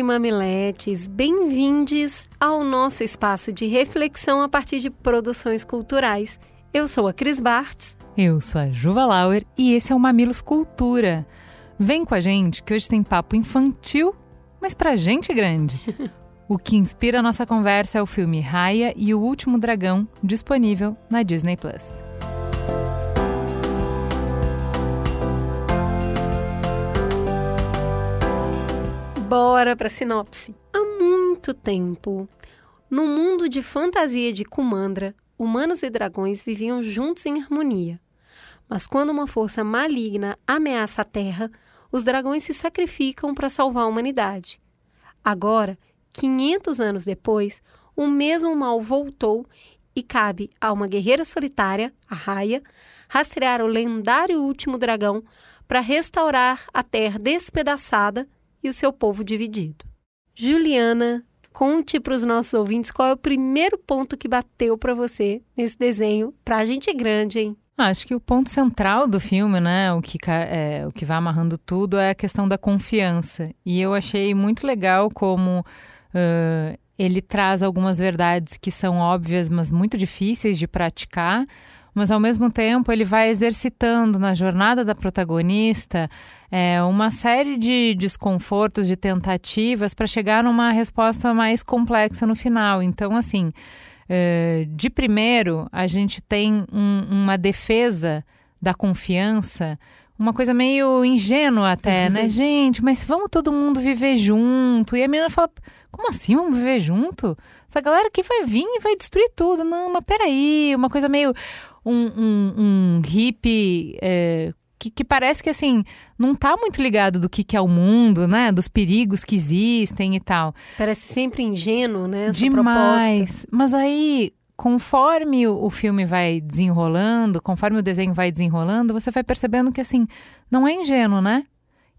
e mamiletes, bem-vindos ao nosso espaço de reflexão a partir de produções culturais. Eu sou a Cris Bartz. Eu sou a Juva Lauer e esse é o Mamilos Cultura. Vem com a gente que hoje tem papo infantil, mas pra gente grande. o que inspira a nossa conversa é o filme Raya e o Último Dragão, disponível na Disney Plus. Bora para sinopse. Há muito tempo, no mundo de fantasia de Kumandra, humanos e dragões viviam juntos em harmonia. Mas quando uma força maligna ameaça a Terra, os dragões se sacrificam para salvar a humanidade. Agora, 500 anos depois, o mesmo mal voltou e cabe a uma guerreira solitária, a Raya, rastrear o lendário último dragão para restaurar a Terra despedaçada e o seu povo dividido. Juliana, conte para os nossos ouvintes qual é o primeiro ponto que bateu para você nesse desenho. Para a gente é grande, hein? Acho que o ponto central do filme, né, o que, é, o que vai amarrando tudo é a questão da confiança. E eu achei muito legal como uh, ele traz algumas verdades que são óbvias, mas muito difíceis de praticar, mas ao mesmo tempo ele vai exercitando na jornada da protagonista é, uma série de desconfortos, de tentativas para chegar numa resposta mais complexa no final. Então, assim, é, de primeiro, a gente tem um, uma defesa da confiança uma coisa meio ingênua até, né? Gente, mas vamos todo mundo viver junto. E a menina fala: como assim vamos viver junto? Essa galera aqui vai vir e vai destruir tudo. Não, mas peraí, uma coisa meio um, um, um hippie é, que, que, parece que assim não tá muito ligado do que, que é o mundo, né? Dos perigos que existem e tal. Parece sempre ingênuo, né? Essa Demais. Proposta. Mas aí, conforme o, o filme vai desenrolando, conforme o desenho vai desenrolando, você vai percebendo que assim não é ingênuo, né?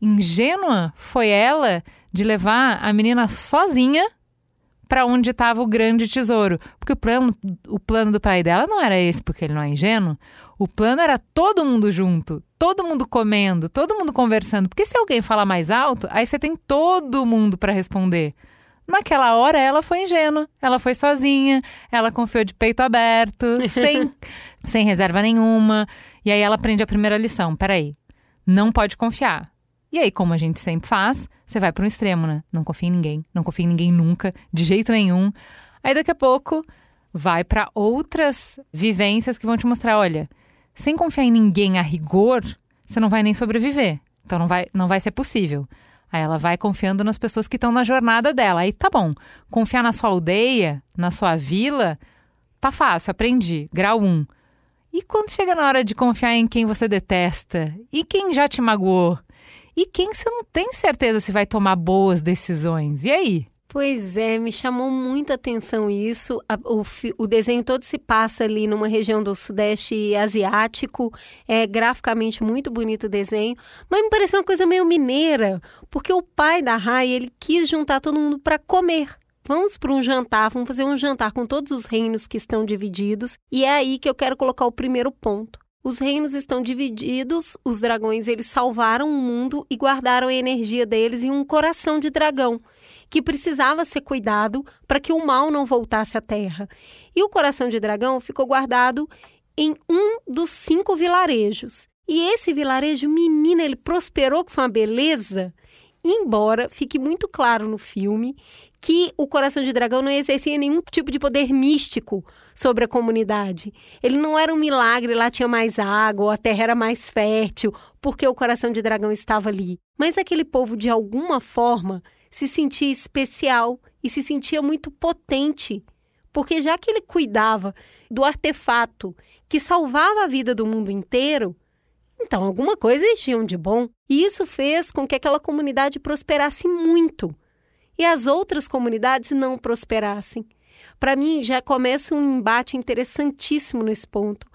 Ingênua foi ela de levar a menina sozinha para onde estava o grande tesouro. Porque o plano, o plano do pai dela não era esse, porque ele não é ingênuo. O plano era todo mundo junto, todo mundo comendo, todo mundo conversando. Porque se alguém falar mais alto, aí você tem todo mundo para responder. Naquela hora ela foi ingênua, ela foi sozinha, ela confiou de peito aberto, sem, sem reserva nenhuma. E aí ela aprende a primeira lição: peraí, não pode confiar. E aí, como a gente sempre faz, você vai para um extremo, né? Não confia em ninguém, não confia em ninguém nunca, de jeito nenhum. Aí daqui a pouco vai para outras vivências que vão te mostrar, olha, sem confiar em ninguém a rigor, você não vai nem sobreviver. Então não vai, não vai ser possível. Aí ela vai confiando nas pessoas que estão na jornada dela. Aí tá bom. Confiar na sua aldeia, na sua vila, tá fácil, aprendi. Grau 1. Um. E quando chega na hora de confiar em quem você detesta? E quem já te magoou? E quem você não tem certeza se vai tomar boas decisões. E aí? Pois é, me chamou muita atenção isso. o, o, desenho todo se passa ali numa região do Sudeste Asiático. É graficamente muito bonito o desenho, mas me pareceu uma coisa meio mineira, porque o pai da Rai ele quis juntar todo mundo para comer. Vamos para um jantar, vamos fazer um jantar com todos os reinos que estão divididos, e é aí que eu quero colocar o primeiro ponto. Os reinos estão divididos, os dragões eles salvaram o mundo e guardaram a energia deles em um coração de dragão, que precisava ser cuidado para que o mal não voltasse à terra. E o coração de dragão ficou guardado em um dos cinco vilarejos. E esse vilarejo, menina, ele prosperou, que foi uma beleza. Embora fique muito claro no filme que o coração de dragão não exercia nenhum tipo de poder místico sobre a comunidade. Ele não era um milagre, lá tinha mais água, a terra era mais fértil, porque o coração de dragão estava ali. Mas aquele povo, de alguma forma, se sentia especial e se sentia muito potente. Porque já que ele cuidava do artefato que salvava a vida do mundo inteiro, então alguma coisa existia de bom. E isso fez com que aquela comunidade prosperasse muito e as outras comunidades não prosperassem. Para mim, já começa um embate interessantíssimo nesse ponto.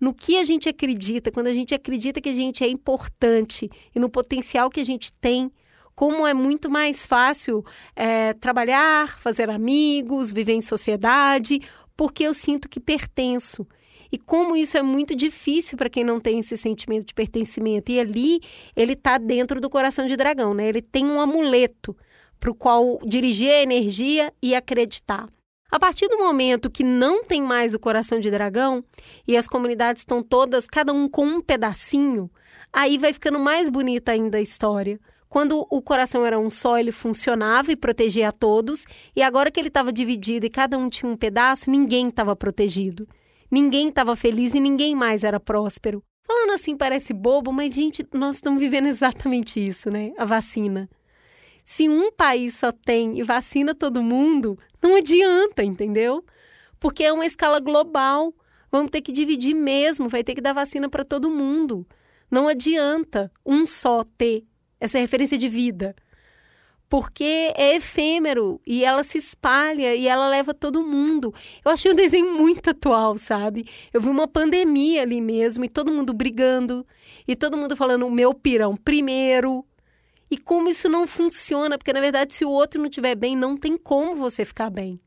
No que a gente acredita, quando a gente acredita que a gente é importante e no potencial que a gente tem, como é muito mais fácil é, trabalhar, fazer amigos, viver em sociedade, porque eu sinto que pertenço. E como isso é muito difícil para quem não tem esse sentimento de pertencimento. E ali ele está dentro do coração de dragão, né? Ele tem um amuleto para o qual dirigir a energia e acreditar. A partir do momento que não tem mais o coração de dragão e as comunidades estão todas, cada um com um pedacinho, aí vai ficando mais bonita ainda a história. Quando o coração era um só, ele funcionava e protegia a todos, e agora que ele estava dividido e cada um tinha um pedaço, ninguém estava protegido. Ninguém estava feliz e ninguém mais era próspero. Falando assim parece bobo, mas gente, nós estamos vivendo exatamente isso, né? A vacina. Se um país só tem e vacina todo mundo, não adianta, entendeu? Porque é uma escala global. Vamos ter que dividir mesmo, vai ter que dar vacina para todo mundo. Não adianta um só ter essa referência de vida. Porque é efêmero e ela se espalha e ela leva todo mundo. Eu achei o desenho muito atual, sabe? Eu vi uma pandemia ali mesmo e todo mundo brigando e todo mundo falando o meu pirão primeiro. E como isso não funciona, porque na verdade, se o outro não estiver bem, não tem como você ficar bem.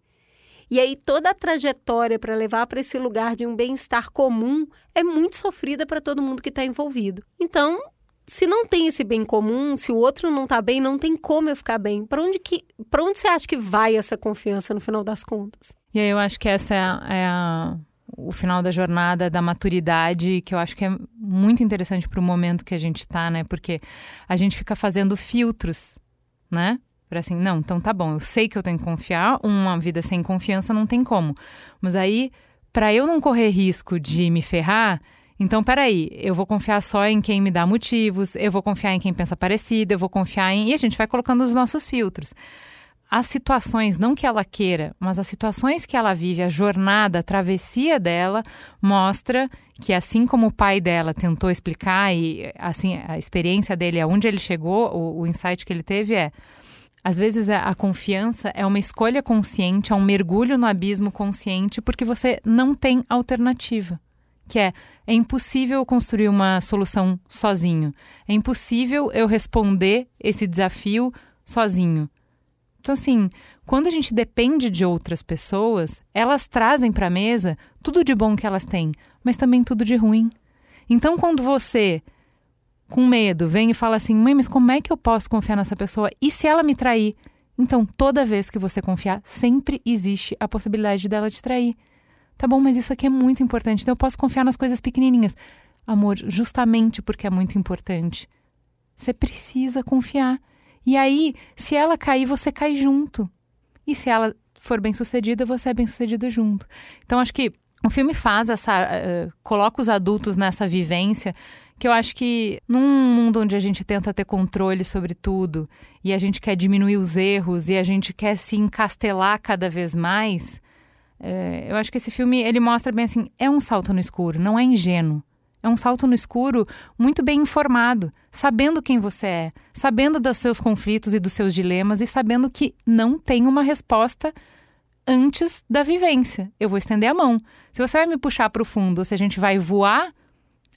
E aí toda a trajetória para levar para esse lugar de um bem-estar comum é muito sofrida para todo mundo que está envolvido. Então, se não tem esse bem comum, se o outro não tá bem, não tem como eu ficar bem. Para onde que, para onde você acha que vai essa confiança no final das contas? E aí eu acho que essa é, é a, o final da jornada da maturidade, que eu acho que é muito interessante para o momento que a gente está, né? Porque a gente fica fazendo filtros, né? Para assim, não, então tá bom, eu sei que eu tenho que confiar, uma vida sem confiança não tem como. Mas aí, para eu não correr risco de me ferrar, então, peraí, eu vou confiar só em quem me dá motivos, eu vou confiar em quem pensa parecido, eu vou confiar em. E a gente vai colocando os nossos filtros. As situações, não que ela queira, mas as situações que ela vive, a jornada, a travessia dela, mostra que, assim como o pai dela tentou explicar, e assim, a experiência dele, aonde ele chegou, o, o insight que ele teve é. Às vezes a, confiança é uma escolha consciente, é um mergulho no abismo consciente, porque você não tem alternativa que é é impossível construir uma solução sozinho. É impossível eu responder esse desafio sozinho. Então, assim, quando a gente depende de outras pessoas, elas trazem para a mesa tudo de bom que elas têm, mas também tudo de ruim. Então, quando você, com medo, vem e fala assim: mãe, mas como é que eu posso confiar nessa pessoa? E se ela me trair? Então, toda vez que você confiar, sempre existe a possibilidade dela te trair. Tá bom, mas isso aqui é muito importante, então eu posso confiar nas coisas pequenininhas. Amor, justamente porque é muito importante. Você precisa confiar. E aí, se ela cair, você cai junto. E se ela for bem-sucedida, você é bem-sucedido junto. Então, acho que o filme faz essa. Uh, coloca os adultos nessa vivência que eu acho que num mundo onde a gente tenta ter controle sobre tudo e a gente quer diminuir os erros e a gente quer se encastelar cada vez mais, é, eu acho que esse filme ele mostra bem assim, é um salto no escuro, não é ingênuo. É um salto no escuro muito bem informado, sabendo quem você é, sabendo dos seus conflitos e dos seus dilemas e sabendo que não tem uma resposta antes da vivência. Eu vou estender a mão. Se você vai me puxar para o fundo, se a gente vai voar,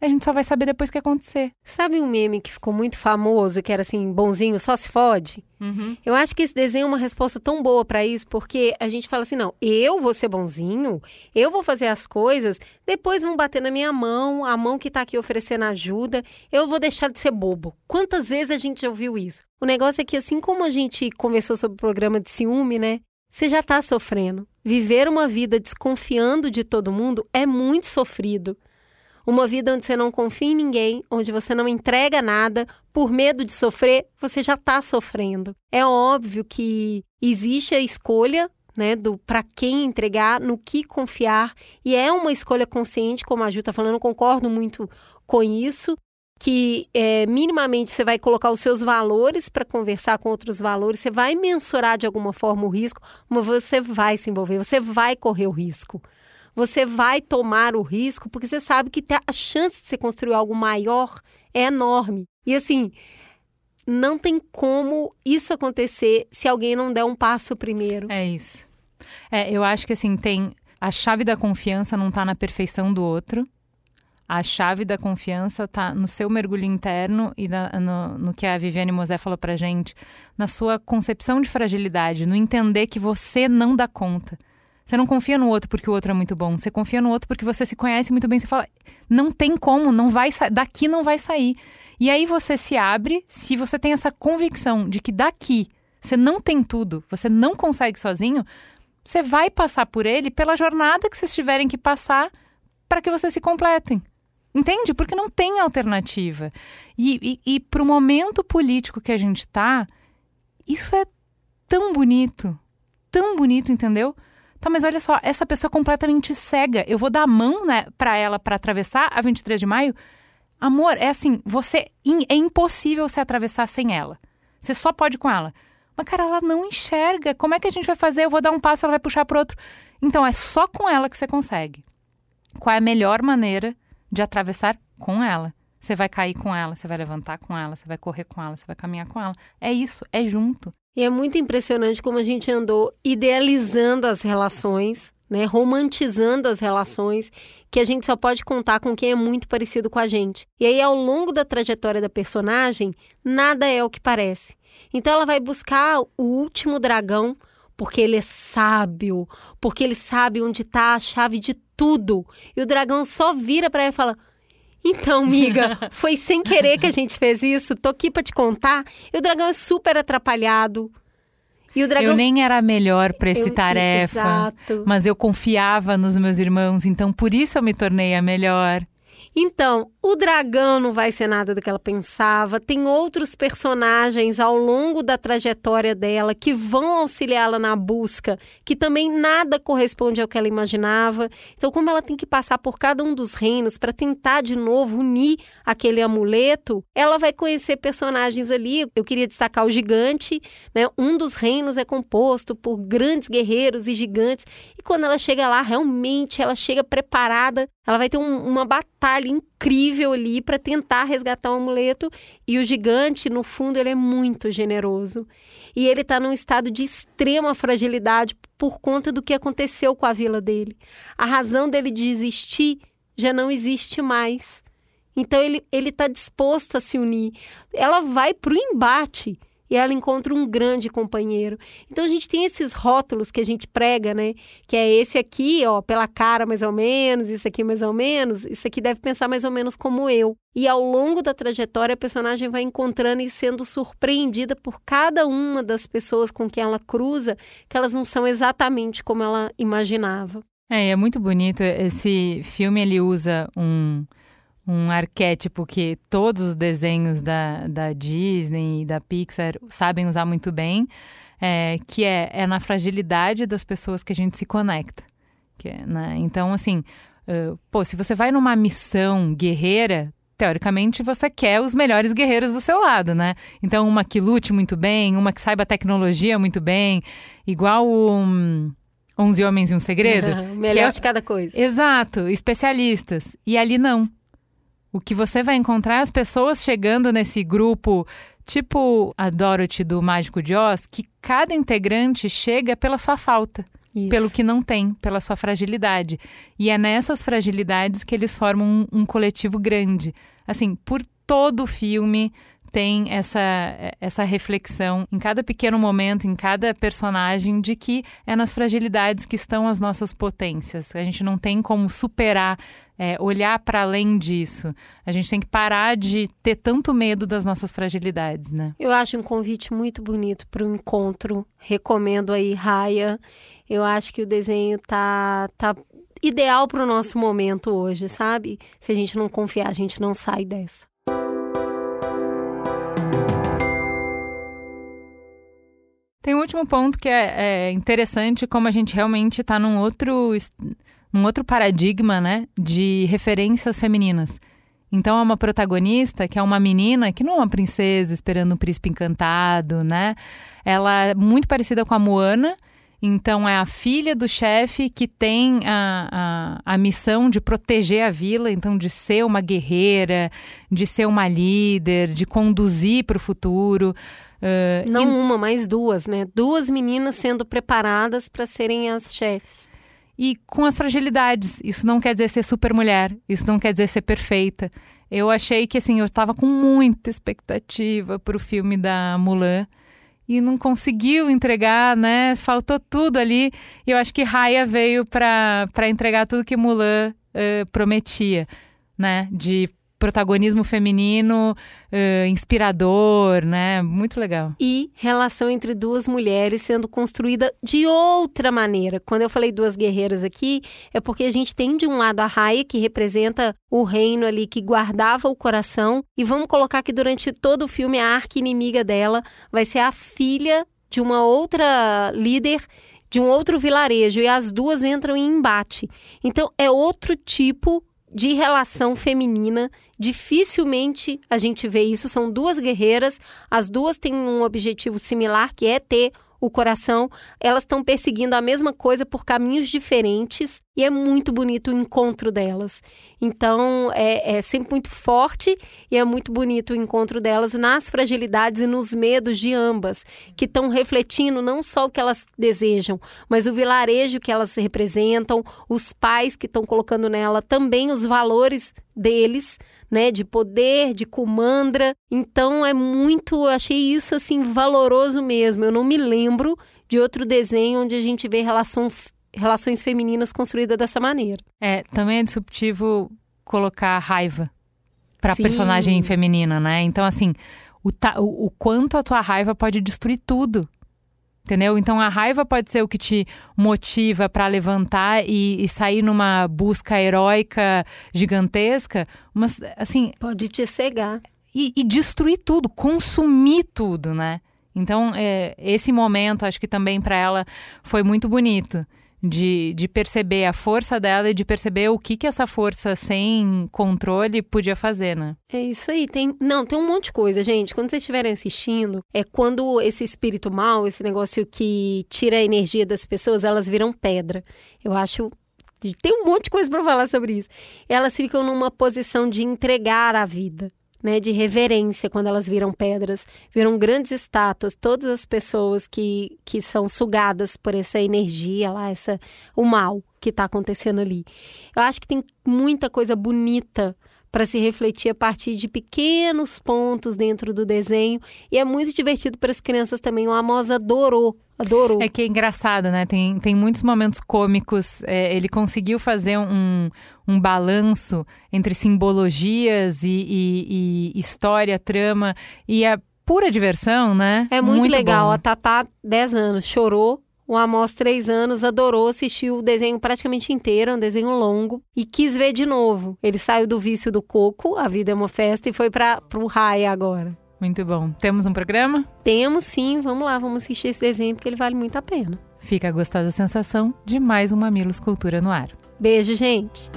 a gente só vai saber depois que acontecer. Sabe um meme que ficou muito famoso, que era assim, bonzinho só se fode? Uhum. Eu acho que esse desenho é uma resposta tão boa para isso, porque a gente fala assim: não, eu vou ser bonzinho, eu vou fazer as coisas, depois vão bater na minha mão, a mão que tá aqui oferecendo ajuda, eu vou deixar de ser bobo. Quantas vezes a gente já ouviu isso? O negócio é que, assim como a gente conversou sobre o programa de ciúme, né? Você já tá sofrendo. Viver uma vida desconfiando de todo mundo é muito sofrido. Uma vida onde você não confia em ninguém, onde você não entrega nada, por medo de sofrer, você já está sofrendo. É óbvio que existe a escolha né, do para quem entregar, no que confiar, e é uma escolha consciente, como a Ju está falando, eu concordo muito com isso, que é, minimamente você vai colocar os seus valores para conversar com outros valores, você vai mensurar de alguma forma o risco, mas você vai se envolver, você vai correr o risco você vai tomar o risco porque você sabe que a chance de você construir algo maior é enorme. E assim, não tem como isso acontecer se alguém não der um passo primeiro. É isso. É, eu acho que assim, tem. A chave da confiança não tá na perfeição do outro. A chave da confiança tá no seu mergulho interno e na, no, no, que a Viviane Mosé falou pra gente, na sua concepção de fragilidade, no entender que você não dá conta. Você não confia no outro porque o outro é muito bom. Você confia no outro porque você se conhece muito bem. Você fala, não tem como, não vai daqui não vai sair. E aí você se abre, se você tem essa convicção de que daqui você não tem tudo, você não consegue sozinho, você vai passar por ele pela jornada que vocês tiverem que passar para que vocês se completem. Entende? Porque não tem alternativa. E, e, e para o momento político que a gente está, isso é tão bonito. Tão bonito, entendeu? Tá, mas olha só, essa pessoa é completamente cega. Eu vou dar a mão né, para ela para atravessar a 23 de maio. Amor, é assim, você é impossível se atravessar sem ela. Você só pode com ela. Mas, cara, ela não enxerga. Como é que a gente vai fazer? Eu vou dar um passo, ela vai puxar pro outro. Então, é só com ela que você consegue. Qual é a melhor maneira de atravessar com ela? Você vai cair com ela, você vai levantar com ela, você vai correr com ela, você vai caminhar com ela. É isso, é junto. E é muito impressionante como a gente andou idealizando as relações, né, romantizando as relações, que a gente só pode contar com quem é muito parecido com a gente. E aí, ao longo da trajetória da personagem, nada é o que parece. Então, ela vai buscar o último dragão, porque ele é sábio, porque ele sabe onde está a chave de tudo. E o dragão só vira para ela e fala: então, miga, foi sem querer que a gente fez isso. Tô aqui pra te contar. E o dragão é super atrapalhado. E o dragão... Eu nem era melhor para esse eu, tarefa. Exato. Mas eu confiava nos meus irmãos, então por isso eu me tornei a melhor. Então, o dragão não vai ser nada do que ela pensava. Tem outros personagens ao longo da trajetória dela que vão auxiliá-la na busca, que também nada corresponde ao que ela imaginava. Então, como ela tem que passar por cada um dos reinos para tentar de novo unir aquele amuleto, ela vai conhecer personagens ali. Eu queria destacar o gigante, né? Um dos reinos é composto por grandes guerreiros e gigantes. E quando ela chega lá, realmente ela chega preparada. Ela vai ter um, uma batalha incrível ali para tentar resgatar o amuleto e o gigante, no fundo, ele é muito generoso. E ele está num estado de extrema fragilidade por conta do que aconteceu com a vila dele. A razão dele de existir já não existe mais. Então ele ele está disposto a se unir. Ela vai para o embate e ela encontra um grande companheiro. Então a gente tem esses rótulos que a gente prega, né? Que é esse aqui, ó, pela cara mais ou menos, isso aqui mais ou menos, isso aqui deve pensar mais ou menos como eu. E ao longo da trajetória a personagem vai encontrando e sendo surpreendida por cada uma das pessoas com quem ela cruza, que elas não são exatamente como ela imaginava. É, é muito bonito. Esse filme ele usa um um arquétipo que todos os desenhos da, da Disney e da Pixar sabem usar muito bem, é, que é, é na fragilidade das pessoas que a gente se conecta. Que é, né? Então, assim, uh, pô, se você vai numa missão guerreira, teoricamente você quer os melhores guerreiros do seu lado, né? Então, uma que lute muito bem, uma que saiba tecnologia muito bem, igual o. Um, 11 Homens e um Segredo. melhor é... de cada coisa. Exato, especialistas. E ali não. O que você vai encontrar é as pessoas chegando nesse grupo, tipo a Dorothy do Mágico de Oz, que cada integrante chega pela sua falta. Isso. Pelo que não tem, pela sua fragilidade. E é nessas fragilidades que eles formam um, um coletivo grande. Assim, por todo o filme, tem essa, essa reflexão em cada pequeno momento, em cada personagem, de que é nas fragilidades que estão as nossas potências. A gente não tem como superar, é, olhar para além disso. A gente tem que parar de ter tanto medo das nossas fragilidades, né? Eu acho um convite muito bonito para o encontro. Recomendo aí, Raya. Eu acho que o desenho tá, tá ideal para o nosso momento hoje, sabe? Se a gente não confiar, a gente não sai dessa. Tem um último ponto que é, é interessante, como a gente realmente está num outro, num outro paradigma, né, de referências femininas. Então é uma protagonista que é uma menina que não é uma princesa esperando um príncipe encantado, né? Ela é muito parecida com a Moana. Então é a filha do chefe que tem a, a, a missão de proteger a vila, então de ser uma guerreira, de ser uma líder, de conduzir para o futuro. Uh, Não e- uma, mas duas, né? Duas meninas sendo preparadas para serem as chefes. e com as fragilidades. Isso não quer dizer ser super mulher, isso não quer dizer ser perfeita. Eu achei que assim, eu tava com muita expectativa pro filme da Mulan e não conseguiu entregar, né? Faltou tudo ali. E eu acho que Raya veio para entregar tudo que Mulan eh, prometia, né? De protagonismo feminino, eh, inspirador, né? Muito legal. E relação entre duas mulheres sendo construída de outra maneira. Quando eu falei duas guerreiras aqui, é porque a gente tem de um lado a Raia, que representa o reino ali que guardava o coração, e vamos colocar que durante todo o filme a arca inimiga dela vai ser a filha de uma outra líder de um outro vilarejo e as duas entram em embate. Então é outro tipo de relação feminina. Dificilmente a gente vê isso. São duas guerreiras, as duas têm um objetivo similar, que é ter o coração. Elas estão perseguindo a mesma coisa por caminhos diferentes e é muito bonito o encontro delas. Então é, é sempre muito forte e é muito bonito o encontro delas nas fragilidades e nos medos de ambas, que estão refletindo não só o que elas desejam, mas o vilarejo que elas representam, os pais que estão colocando nela também os valores deles, né, de poder, de comandra. Então é muito, eu achei isso assim valoroso mesmo. Eu não me lembro de outro desenho onde a gente vê relação, relações femininas construídas dessa maneira. É, também é disruptivo colocar raiva pra Sim. personagem feminina, né? Então, assim, o, ta- o, o quanto a tua raiva pode destruir tudo. Entendeu? Então a raiva pode ser o que te motiva pra levantar e, e sair numa busca heróica gigantesca, mas assim, Pode te cegar. e, e destruir tudo, consumir tudo, né? Então, é, esse momento, acho que também para ela foi muito bonito. De, de perceber a força dela e de perceber o que, que essa força sem controle podia fazer, né? É isso aí. Tem, não, tem um monte de coisa, gente. Quando vocês estiverem assistindo, é quando esse espírito mal, esse negócio que tira a energia das pessoas, elas viram pedra. Eu acho. Tem um monte de coisa para falar sobre isso. Elas ficam numa posição de entregar a vida. Né, de reverência quando elas viram pedras, viram grandes estátuas, todas as pessoas que, que são sugadas por essa energia lá, essa, o mal que está acontecendo ali. Eu acho que tem muita coisa bonita para se refletir a partir de pequenos pontos dentro do desenho. E é muito divertido para as crianças também. O Amos adorou, adorou. É que é engraçado, né? Tem, tem muitos momentos cômicos. É, ele conseguiu fazer um, um balanço entre simbologias e, e- e história, trama e a pura diversão, né? É muito, legal. bom. A Tatá, 10 anos, chorou. O Amos, 3 anos, adorou, assistiu o desenho praticamente inteiro, é um desenho longo, e quis ver de novo. Ele saiu do vício do coco, a vida é uma festa, e foi para o Raia agora. Muito bom. Temos um programa? Temos sim, vamos lá, vamos assistir esse desenho, porque ele vale muito a pena. Fica a gostosa sensação de mais um Mamilos Cultura no ar. Beijo, gente!